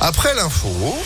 Après l'info.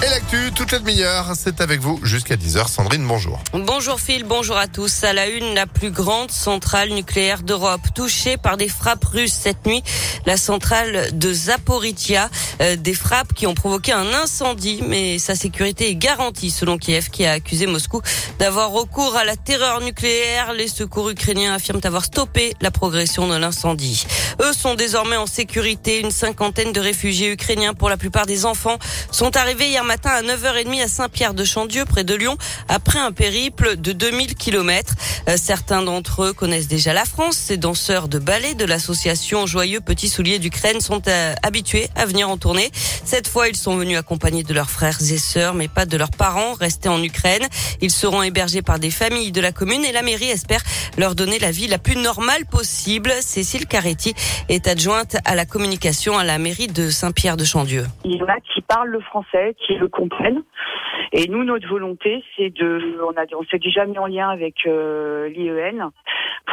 Et l'actu, toute la demi-heure, c'est avec vous jusqu'à 10h. Sandrine, bonjour. Bonjour Phil, bonjour à tous. À la une, la plus grande centrale nucléaire d'Europe, touchée par des frappes russes cette nuit. La centrale de Zaporizhia, euh, des frappes qui ont provoqué un incendie, mais sa sécurité est garantie selon Kiev qui a accusé Moscou d'avoir recours à la terreur nucléaire. Les secours ukrainiens affirment avoir stoppé la progression de l'incendie. Eux sont désormais en sécurité. Une cinquantaine de réfugiés ukrainiens, pour la plupart des enfants, sont arrivés hier matin à 9h30 à Saint-Pierre-de-Chandieu, près de Lyon, après un périple de 2000 km. Euh, certains d'entre eux connaissent déjà la France. Ces danseurs de ballet de l'association Joyeux Petits Souliers d'Ukraine sont euh, habitués à venir en tournée. Cette fois, ils sont venus accompagnés de leurs frères et sœurs, mais pas de leurs parents restés en Ukraine. Ils seront hébergés par des familles de la commune et la mairie espère leur donner la vie la plus normale possible. Cécile Caretti est adjointe à la communication à la mairie de Saint-Pierre-de-Chandieu. Il y en a qui parlent le français, qui le comprennent. Et nous, notre volonté, c'est de, on on s'est déjà mis en lien avec euh, l'IEN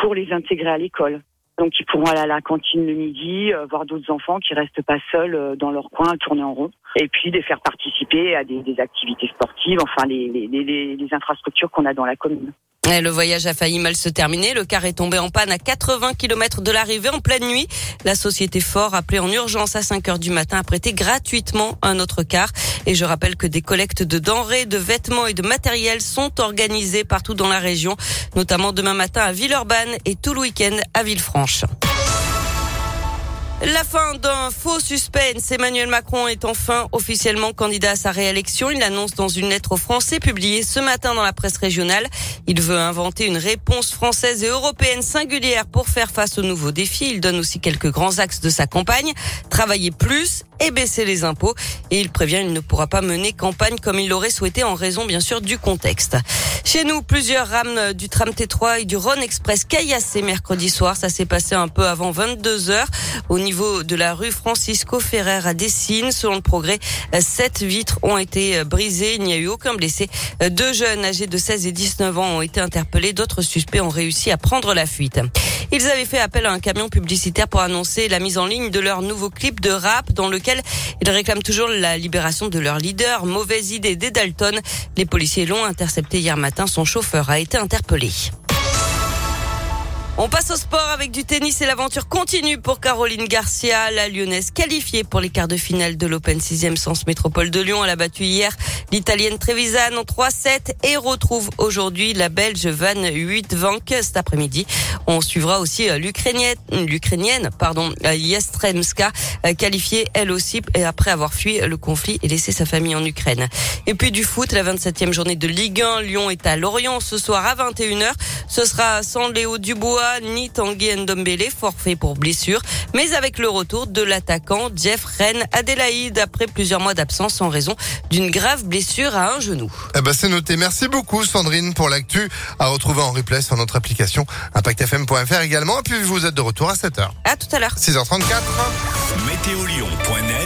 pour les intégrer à l'école. Donc, ils pourront aller à la cantine le midi, euh, voir d'autres enfants qui restent pas seuls euh, dans leur coin à tourner en rond, et puis les faire participer à des, activités sportives, enfin les, les, les, les infrastructures qu'on a dans la commune. Le voyage a failli mal se terminer. Le car est tombé en panne à 80 km de l'arrivée en pleine nuit. La société Ford, appelée en urgence à 5 heures du matin, a prêté gratuitement un autre car. Et je rappelle que des collectes de denrées, de vêtements et de matériel sont organisées partout dans la région, notamment demain matin à Villeurbanne et tout le week-end à Villefranche. La fin d'un faux suspense. Emmanuel Macron est enfin officiellement candidat à sa réélection. Il l'annonce dans une lettre aux Français publiée ce matin dans la presse régionale. Il veut inventer une réponse française et européenne singulière pour faire face aux nouveaux défis. Il donne aussi quelques grands axes de sa campagne. Travailler plus et baisser les impôts. Et il prévient qu'il ne pourra pas mener campagne comme il l'aurait souhaité en raison bien sûr du contexte. Chez nous, plusieurs rames du tram T3 et du Rhône Express caillassé mercredi soir. Ça s'est passé un peu avant 22 heures au niveau de la rue Francisco Ferrer à Dessines. Selon le progrès, sept vitres ont été brisées. Il n'y a eu aucun blessé. Deux jeunes âgés de 16 et 19 ans ont été interpellés. D'autres suspects ont réussi à prendre la fuite. Ils avaient fait appel à un camion publicitaire pour annoncer la mise en ligne de leur nouveau clip de rap dans lequel ils réclament toujours la libération de leur leader. Mauvaise idée des Dalton. Les policiers l'ont intercepté hier matin. Son chauffeur a été interpellé. On passe au sport avec du tennis et l'aventure continue pour Caroline Garcia, la lyonnaise qualifiée pour les quarts de finale de l'Open 6e Sens Métropole de Lyon. Elle a battu hier l'Italienne Trevisan en 3-7 et retrouve aujourd'hui la Belge Van Huytvanck cet après-midi. On suivra aussi euh, l'Ukrainienne, l'Ukrainienne, pardon, euh, Yastremska, euh, qualifiée elle aussi après avoir fui le conflit et laissé sa famille en Ukraine. Et puis du foot, la 27e journée de Ligue 1. Lyon est à Lorient ce soir à 21h. Ce sera sans Léo Dubois ni Tanguy Ndombele, forfait pour blessure, mais avec le retour de l'attaquant Jeff Rennes Adélaïde après plusieurs mois d'absence en raison d'une grave blessure à un genou. Eh ben c'est noté. Merci beaucoup Sandrine pour l'actu à retrouver en replay sur notre application impactfm.fr également. Et puis vous êtes de retour à 7h. À tout à l'heure. 6h34. Météolion.net